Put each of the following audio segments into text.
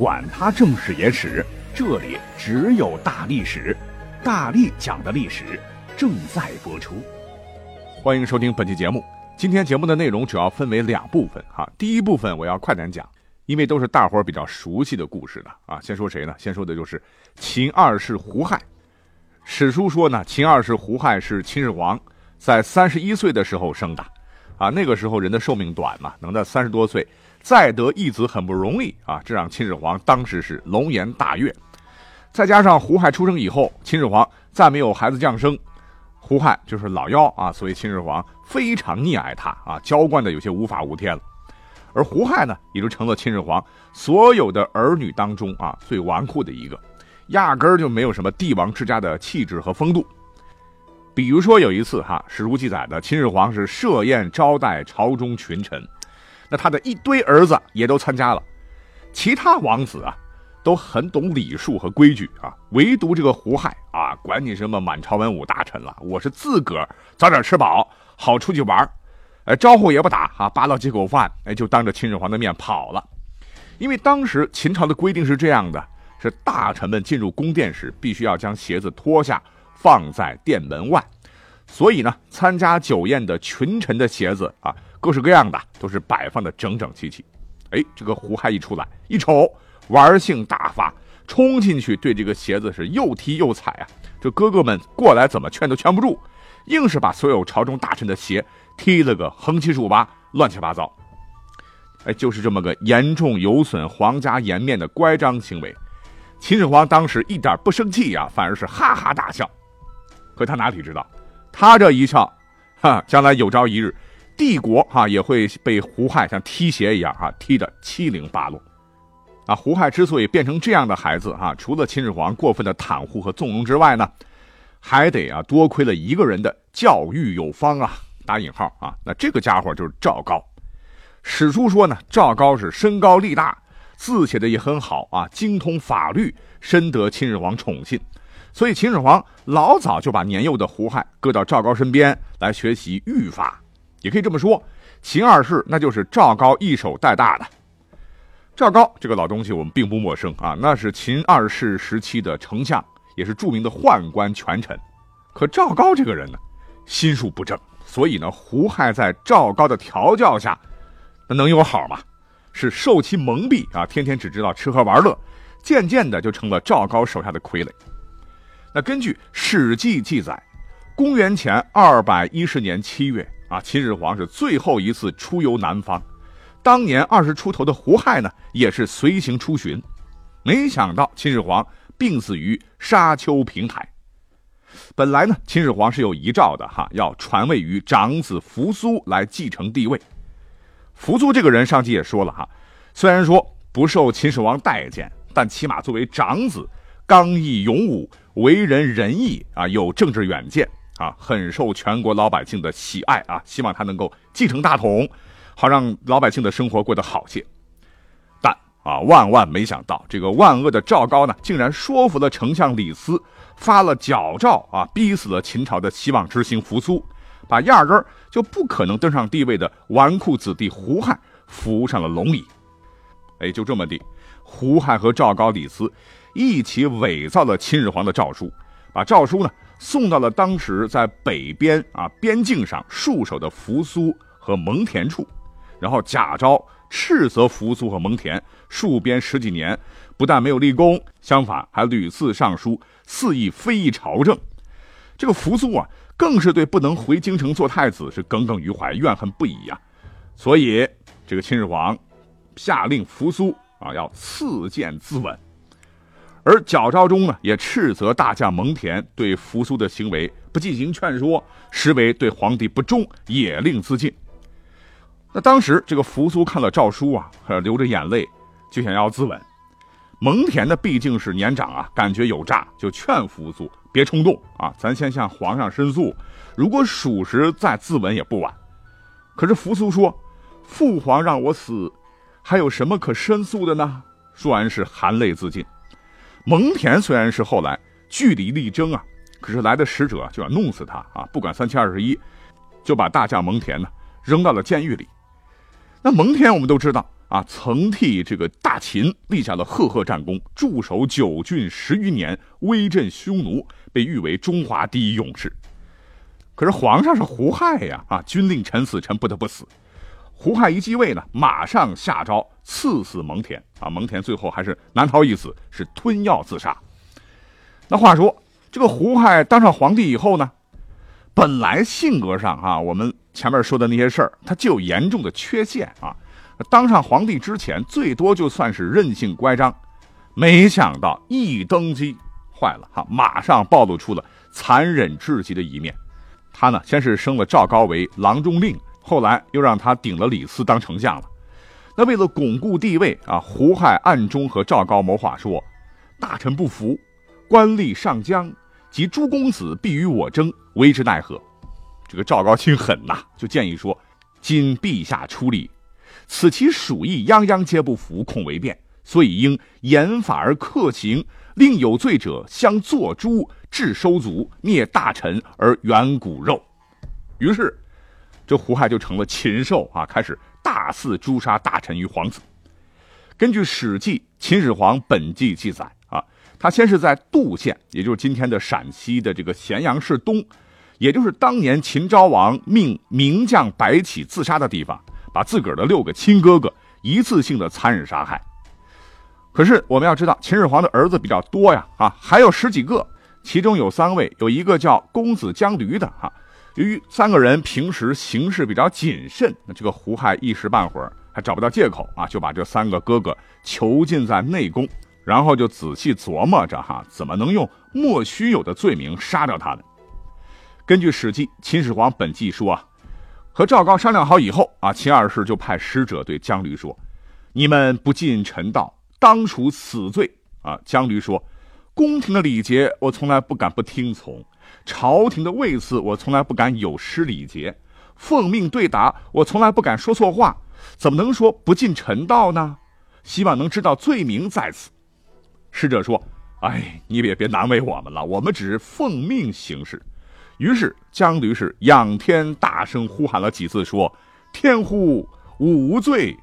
管他正史野史。这里只有大历史，大力讲的历史正在播出。欢迎收听本期节目。今天节目的内容主要分为两部分哈。第一部分我要快点讲，因为都是大伙儿比较熟悉的故事了啊。先说谁呢？先说的就是秦二世胡亥。史书说呢，秦二世胡亥是秦始皇在三十一岁的时候生的啊。那个时候人的寿命短嘛，能在三十多岁。再得一子很不容易啊，这让秦始皇当时是龙颜大悦。再加上胡亥出生以后，秦始皇再没有孩子降生，胡亥就是老幺啊，所以秦始皇非常溺爱他啊，娇惯的有些无法无天了。而胡亥呢，也就成了秦始皇所有的儿女当中啊最纨绔的一个，压根儿就没有什么帝王之家的气质和风度。比如说有一次哈，史书记载的秦始皇是设宴招待朝中群臣。那他的一堆儿子也都参加了，其他王子啊都很懂礼数和规矩啊，唯独这个胡亥啊，管你什么满朝文武大臣了，我是自个儿早点吃饱，好出去玩哎，招呼也不打啊，扒拉几口饭，哎，就当着秦始皇的面跑了。因为当时秦朝的规定是这样的：是大臣们进入宫殿时，必须要将鞋子脱下放在殿门外，所以呢，参加酒宴的群臣的鞋子啊。各式各样的都是摆放的整整齐齐，哎，这个胡亥一出来一瞅，玩性大发，冲进去对这个鞋子是又踢又踩啊！这哥哥们过来怎么劝都劝不住，硬是把所有朝中大臣的鞋踢了个横七竖八、乱七八糟。哎，就是这么个严重有损皇家颜面的乖张行为，秦始皇当时一点不生气呀，反而是哈哈大笑。可他哪里知道，他这一笑，哈，将来有朝一日。帝国哈也会被胡亥像踢鞋一样哈踢得七零八落，啊，胡亥之所以变成这样的孩子哈，除了秦始皇过分的袒护和纵容之外呢，还得啊多亏了一个人的教育有方啊，打引号啊，那这个家伙就是赵高。史书说呢，赵高是身高力大，字写的也很好啊，精通法律，深得秦始皇宠信，所以秦始皇老早就把年幼的胡亥搁到赵高身边来学习御法。也可以这么说，秦二世那就是赵高一手带大的。赵高这个老东西我们并不陌生啊，那是秦二世时期的丞相，也是著名的宦官权臣。可赵高这个人呢，心术不正，所以呢，胡亥在赵高的调教下，那能有好吗？是受其蒙蔽啊，天天只知道吃喝玩乐，渐渐的就成了赵高手下的傀儡。那根据《史记》记载，公元前二百一十年七月。啊，秦始皇是最后一次出游南方，当年二十出头的胡亥呢，也是随行出巡，没想到秦始皇病死于沙丘平台。本来呢，秦始皇是有遗诏的哈，要传位于长子扶苏来继承帝位。扶苏这个人，上集也说了哈，虽然说不受秦始皇待见，但起码作为长子，刚毅勇武，为人仁义啊，有政治远见。啊，很受全国老百姓的喜爱啊！希望他能够继承大统，好让老百姓的生活过得好些。但啊，万万没想到，这个万恶的赵高呢，竟然说服了丞相李斯，发了矫诏啊，逼死了秦朝的希望之星扶苏，把压根儿就不可能登上帝位的纨绔子弟胡亥扶上了龙椅。哎，就这么地，胡亥和赵高、李斯一起伪造了秦始皇的诏书，把诏书呢。送到了当时在北边啊边境上戍守的扶苏和蒙恬处，然后假招斥责扶苏和蒙恬戍边十几年，不但没有立功，相反还屡次上书肆意非议朝政。这个扶苏啊，更是对不能回京城做太子是耿耿于怀，怨恨不已呀。所以这个秦始皇下令扶苏啊要赐剑自刎。而矫诏中呢，也斥责大将蒙恬对扶苏的行为不进行劝说，实为对皇帝不忠，也令自尽。那当时这个扶苏看了诏书啊，流着眼泪，就想要自刎。蒙恬呢毕竟是年长啊，感觉有诈，就劝扶苏别冲动啊，咱先向皇上申诉，如果属实再自刎也不晚。可是扶苏说：“父皇让我死，还有什么可申诉的呢？”说完是含泪自尽。蒙恬虽然是后来据理力争啊，可是来的使者就要弄死他啊，不管三七二十一，就把大将蒙恬呢扔到了监狱里。那蒙恬我们都知道。啊，曾替这个大秦立下了赫赫战功，驻守九郡十余年，威震匈奴，被誉为中华第一勇士。可是皇上是胡亥呀，啊，军令臣死，臣不得不死。胡亥一继位呢，马上下诏赐死蒙恬。啊，蒙恬最后还是难逃一死，是吞药自杀。那话说，这个胡亥当上皇帝以后呢，本来性格上啊，我们前面说的那些事儿，他就有严重的缺陷啊。当上皇帝之前，最多就算是任性乖张，没想到一登基，坏了哈，马上暴露出了残忍至极的一面。他呢，先是升了赵高为郎中令，后来又让他顶了李斯当丞相了。那为了巩固地位啊，胡亥暗中和赵高谋划说：“大臣不服，官吏上将及诸公子必与我争，为之奈何？”这个赵高心狠呐，就建议说：“今陛下出力。”此其属意，泱泱皆不服，恐为变，所以应严法而克刑，令有罪者相作诛，至收族，灭大臣而远骨肉。于是，这胡亥就成了禽兽啊！开始大肆诛杀大臣与皇子。根据《史记·秦始皇本纪》记载啊，他先是在杜县，也就是今天的陕西的这个咸阳市东，也就是当年秦昭王命名将白起自杀的地方。把自个儿的六个亲哥哥一次性的残忍杀害。可是我们要知道，秦始皇的儿子比较多呀，啊，还有十几个，其中有三位，有一个叫公子姜驴的，哈。由于三个人平时行事比较谨慎，那这个胡亥一时半会儿还找不到借口啊，就把这三个哥哥囚禁在内宫，然后就仔细琢磨着哈，怎么能用莫须有的罪名杀掉他们。根据《史记·秦始皇本纪》说啊。和赵高商量好以后啊，秦二世就派使者对姜驴说：“你们不尽臣道，当处死罪。”啊，姜驴说：“宫廷的礼节，我从来不敢不听从；朝廷的位次，我从来不敢有失礼节；奉命对答，我从来不敢说错话。怎么能说不尽臣道呢？希望能知道罪名在此。”使者说：“哎，你也别难为我们了，我们只是奉命行事。”于是姜驴是仰天大声呼喊了几次，说：“天乎，吾无罪！”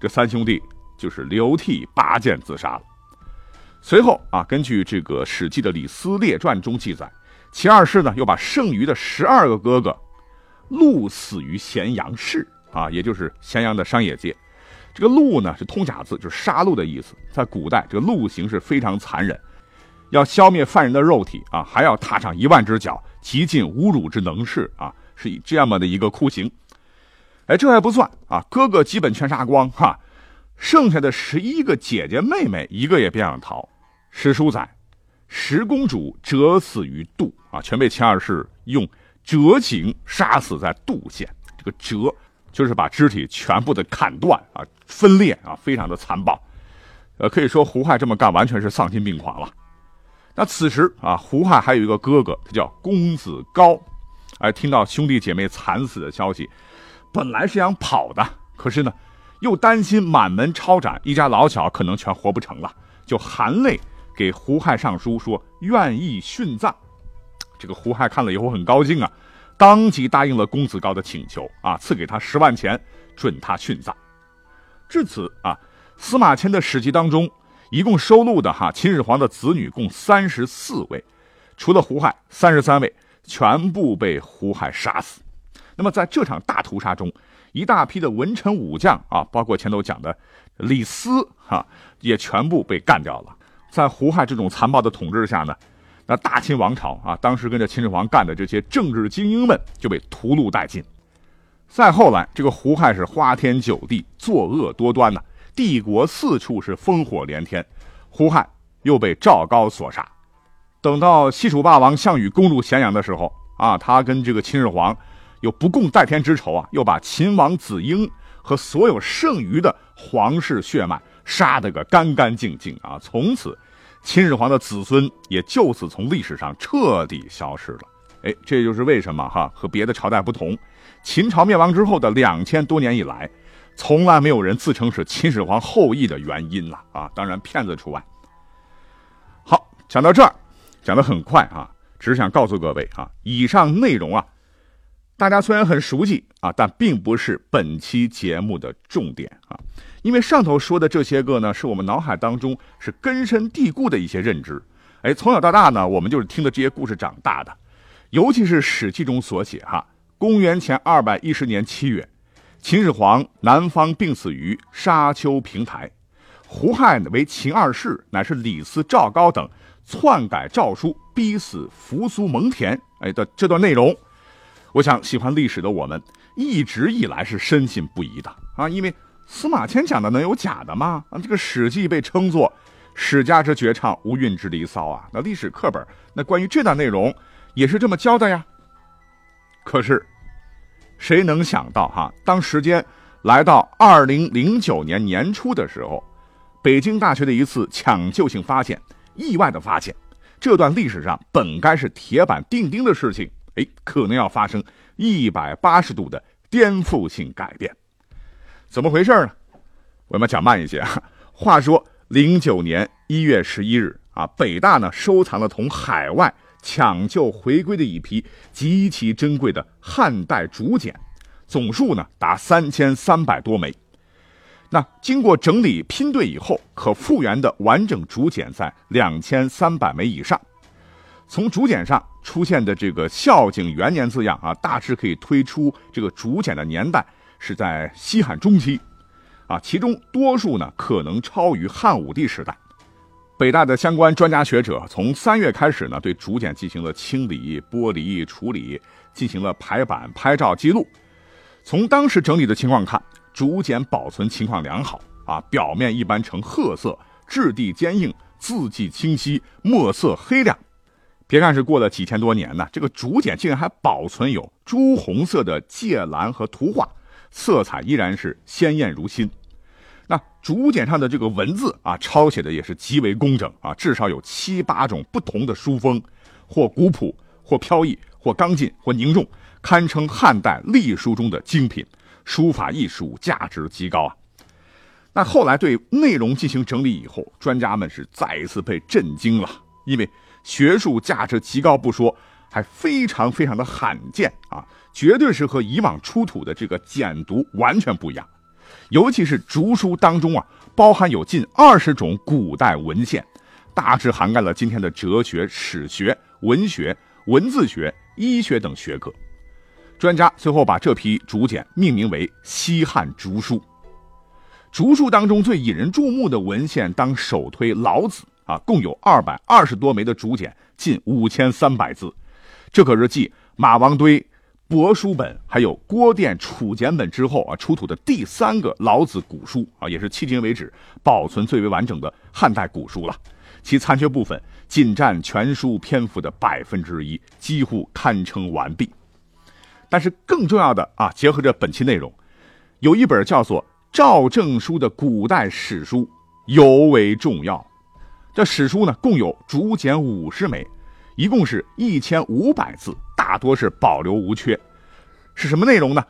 这三兄弟就是流涕拔剑自杀了。随后啊，根据这个《史记》的《李斯列传》中记载，秦二世呢又把剩余的十二个哥哥戮死于咸阳市啊，也就是咸阳的商业街。这个“戮”呢是通假字，就是杀戮的意思。在古代，这个戮刑是非常残忍。要消灭犯人的肉体啊，还要踏上一万只脚，极尽侮辱之能事啊，是以这样的一个酷刑。哎，这还不算啊，哥哥基本全杀光哈，剩下的十一个姐姐妹妹一个也别想逃。史书载，十公主折死于杜啊，全被秦二世用折颈杀死在杜县。这个折就是把肢体全部的砍断啊，分裂啊，非常的残暴。呃，可以说胡亥这么干完全是丧心病狂了。那此时啊，胡亥还有一个哥哥，他叫公子高。哎，听到兄弟姐妹惨死的消息，本来是想跑的，可是呢，又担心满门抄斩，一家老小可能全活不成了，就含泪给胡亥上书说愿意殉葬。这个胡亥看了以后很高兴啊，当即答应了公子高的请求啊，赐给他十万钱，准他殉葬。至此啊，司马迁的史记当中。一共收录的哈秦始皇的子女共三十四位，除了胡亥，三十三位全部被胡亥杀死。那么在这场大屠杀中，一大批的文臣武将啊，包括前头讲的李斯哈，也全部被干掉了。在胡亥这种残暴的统治下呢，那大秦王朝啊，当时跟着秦始皇干的这些政治精英们就被屠戮殆尽。再后来，这个胡亥是花天酒地，作恶多端呐。帝国四处是烽火连天，胡亥又被赵高所杀。等到西楚霸王项羽攻入咸阳的时候，啊，他跟这个秦始皇有不共戴天之仇啊，又把秦王子婴和所有剩余的皇室血脉杀得个干干净净啊！从此，秦始皇的子孙也就此从历史上彻底消失了。哎，这就是为什么哈和别的朝代不同，秦朝灭亡之后的两千多年以来，从来没有人自称是秦始皇后裔的原因了啊！当然，骗子除外。好，讲到这儿，讲得很快啊，只想告诉各位啊，以上内容啊。大家虽然很熟悉啊，但并不是本期节目的重点啊，因为上头说的这些个呢，是我们脑海当中是根深蒂固的一些认知。哎，从小到大呢，我们就是听的这些故事长大的。尤其是《史记》中所写哈，公元前二百一十年七月，秦始皇南方病死于沙丘平台，胡亥为秦二世，乃是李斯、赵高等篡改诏书，逼死扶苏蒙恬。哎的这段内容。我想，喜欢历史的我们一直以来是深信不疑的啊，因为司马迁讲的能有假的吗？啊，这个《史记》被称作史家之绝唱，无韵之离骚啊。那历史课本那关于这段内容也是这么教的呀。可是，谁能想到哈？当时间来到二零零九年年初的时候，北京大学的一次抢救性发现，意外的发现，这段历史上本该是铁板钉钉的事情。哎，可能要发生一百八十度的颠覆性改变，怎么回事呢？我们讲慢一些啊。话说零九年一月十一日啊，北大呢收藏了从海外抢救回归的一批极其珍贵的汉代竹简，总数呢达三千三百多枚。那经过整理拼对以后，可复原的完整竹简在两千三百枚以上。从竹简上出现的这个孝景元年字样啊，大致可以推出这个竹简的年代是在西汉中期，啊，其中多数呢可能超于汉武帝时代。北大的相关专家学者从三月开始呢，对竹简进行了清理、剥离、处理，进行了排版、拍照记录。从当时整理的情况看，竹简保存情况良好啊，表面一般呈褐色，质地坚硬，字迹清晰，墨色黑亮。别看是过了几千多年呢，这个竹简竟然还保存有朱红色的芥蓝和图画，色彩依然是鲜艳如新。那竹简上的这个文字啊，抄写的也是极为工整啊，至少有七八种不同的书风，或古朴，或飘逸，或刚劲，或凝重，堪称汉代隶书中的精品，书法艺术价值极高啊。那后来对内容进行整理以后，专家们是再一次被震惊了，因为。学术价值极高不说，还非常非常的罕见啊！绝对是和以往出土的这个简牍完全不一样。尤其是竹书当中啊，包含有近二十种古代文献，大致涵盖了今天的哲学、史学、文学、文字学、医学等学科。专家最后把这批竹简命名为西汉竹书。竹书当中最引人注目的文献，当首推老子。啊，共有二百二十多枚的竹简，近五千三百字，这可是继马王堆帛书本还有郭店楚简本之后啊出土的第三个老子古书啊，也是迄今为止保存最为完整的汉代古书了。其残缺部分仅占全书篇幅的百分之一，几乎堪称完毕。但是更重要的啊，结合着本期内容，有一本叫做《赵正书》的古代史书尤为重要。这史书呢，共有竹简五十枚，一共是一千五百字，大多是保留无缺。是什么内容呢？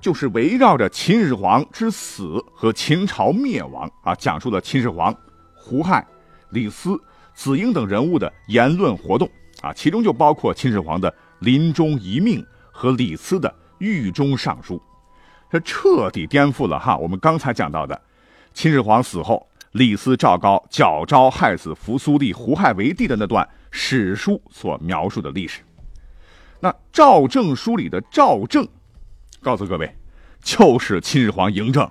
就是围绕着秦始皇之死和秦朝灭亡啊，讲述了秦始皇、胡亥、李斯、子婴等人物的言论活动啊，其中就包括秦始皇的临终遗命和李斯的狱中上书。这彻底颠覆了哈我们刚才讲到的秦始皇死后。李斯、赵高矫诏害死扶苏帝胡亥为帝的那段史书所描述的历史，那赵正书里的赵正，告诉各位，就是秦始皇嬴政，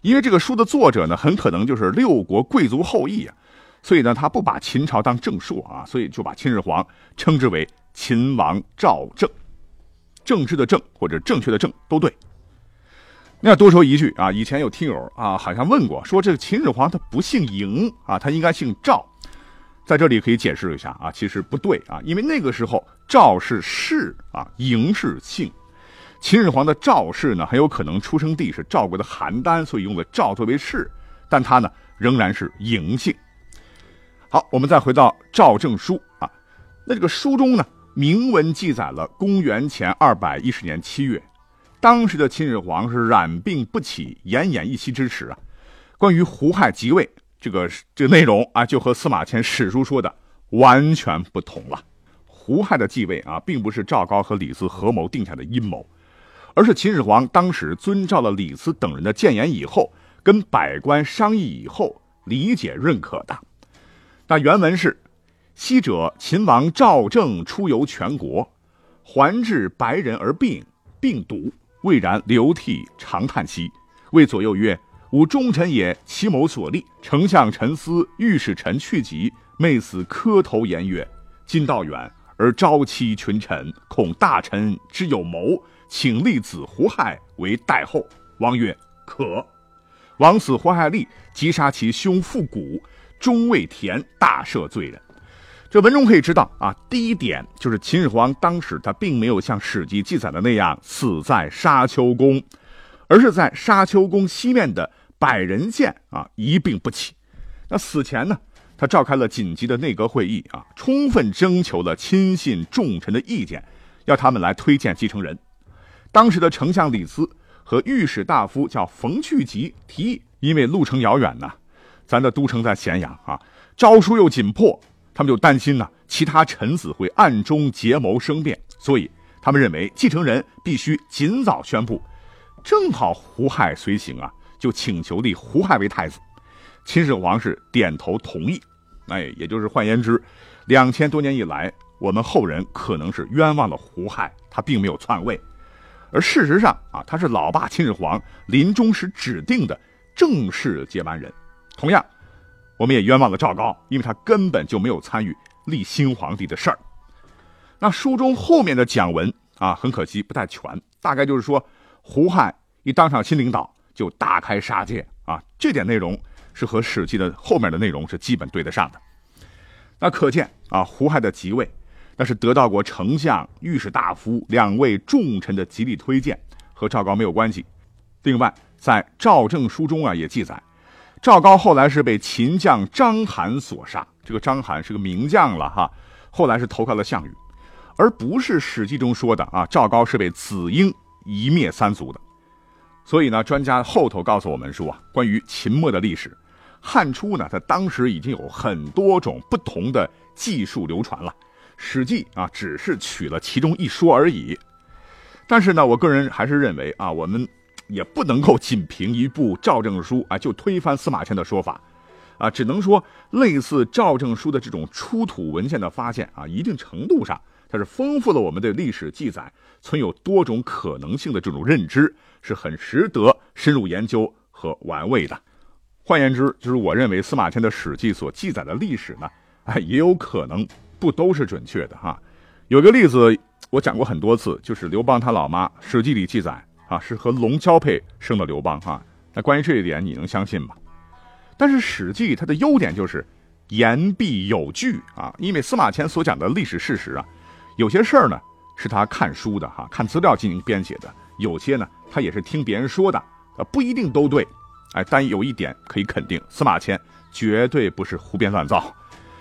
因为这个书的作者呢，很可能就是六国贵族后裔啊，所以呢，他不把秦朝当正朔啊，所以就把秦始皇称之为秦王赵正，政治的正或者正确的正都对。那多说一句啊，以前有听友啊，好像问过，说这个秦始皇他不姓嬴啊，他应该姓赵，在这里可以解释一下啊，其实不对啊，因为那个时候赵是氏啊，嬴是姓，秦始皇的赵氏呢，很有可能出生地是赵国的邯郸，所以用了赵作为氏，但他呢仍然是嬴姓。好，我们再回到赵正书啊，那这个书中呢，明文记载了公元前二百一十年七月，当时的秦始皇是染病不起，奄奄一息之时啊。关于胡亥即位这个这个内容啊，就和司马迁史书说的完全不同了。胡亥的继位啊，并不是赵高和李斯合谋定下的阴谋，而是秦始皇当时遵照了李斯等人的谏言以后，跟百官商议以后理解认可的。那原文是：昔者秦王赵正出游全国，还至白人而病，病笃，魏然流涕长叹息，谓左右曰：“吾忠臣也，其谋所立。”丞相陈思、御史臣去疾，昧死磕头言曰：“今道远而朝欺群臣，恐大臣之有谋，请立子胡亥为代后。”王曰：“可。”王死胡亥立，即杀其兄复古。终未田，大赦罪人。这文中可以知道啊，第一点就是秦始皇当时他并没有像《史记》记载的那样死在沙丘宫，而是在沙丘宫西面的百人县啊一病不起。那死前呢，他召开了紧急的内阁会议啊，充分征求了亲信重臣的意见，要他们来推荐继承人。当时的丞相李斯和御史大夫叫冯去疾提议，因为路程遥远呢。咱的都城在咸阳啊，诏书又紧迫，他们就担心呢，其他臣子会暗中结谋生变，所以他们认为继承人必须尽早宣布。正好胡亥随行啊，就请求立胡亥为太子。秦始皇是点头同意。哎，也就是换言之，两千多年以来，我们后人可能是冤枉了胡亥，他并没有篡位，而事实上啊，他是老爸秦始皇临终时指定的正式接班人。同样，我们也冤枉了赵高，因为他根本就没有参与立新皇帝的事儿。那书中后面的讲文啊，很可惜不太全，大概就是说，胡亥一当上新领导就大开杀戒啊，这点内容是和《史记》的后面的内容是基本对得上的。那可见啊，胡亥的即位，那是得到过丞相、御史大夫两位重臣的极力推荐，和赵高没有关系。另外，在赵正书中啊，也记载。赵高后来是被秦将章邯所杀，这个章邯是个名将了哈，后来是投靠了项羽，而不是《史记》中说的啊，赵高是被子婴一灭三族的。所以呢，专家后头告诉我们说啊，关于秦末的历史，汉初呢，他当时已经有很多种不同的技术流传了，《史记》啊只是取了其中一说而已。但是呢，我个人还是认为啊，我们。也不能够仅凭一部赵正书啊就推翻司马迁的说法，啊，只能说类似赵正书的这种出土文献的发现啊，一定程度上它是丰富了我们对历史记载存有多种可能性的这种认知，是很值得深入研究和玩味的。换言之，就是我认为司马迁的《史记》所记载的历史呢，哎，也有可能不都是准确的哈。有个例子我讲过很多次，就是刘邦他老妈《史记》里记载。啊，是和龙交配生的刘邦哈。那关于这一点，你能相信吗？但是《史记》它的优点就是言必有据啊，因为司马迁所讲的历史事实啊，有些事儿呢是他看书的哈，看资料进行编写的；有些呢他也是听别人说的，啊，不一定都对。哎，但有一点可以肯定，司马迁绝对不是胡编乱造。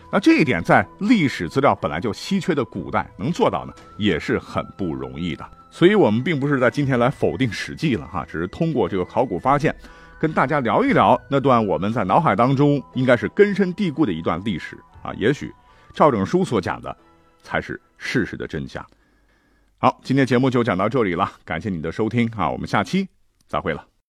那这一点在历史资料本来就稀缺的古代能做到呢，也是很不容易的。所以，我们并不是在今天来否定《史记》了哈，只是通过这个考古发现，跟大家聊一聊那段我们在脑海当中应该是根深蒂固的一段历史啊。也许赵正书所讲的才是事实的真相。好，今天节目就讲到这里了，感谢你的收听啊，我们下期再会了。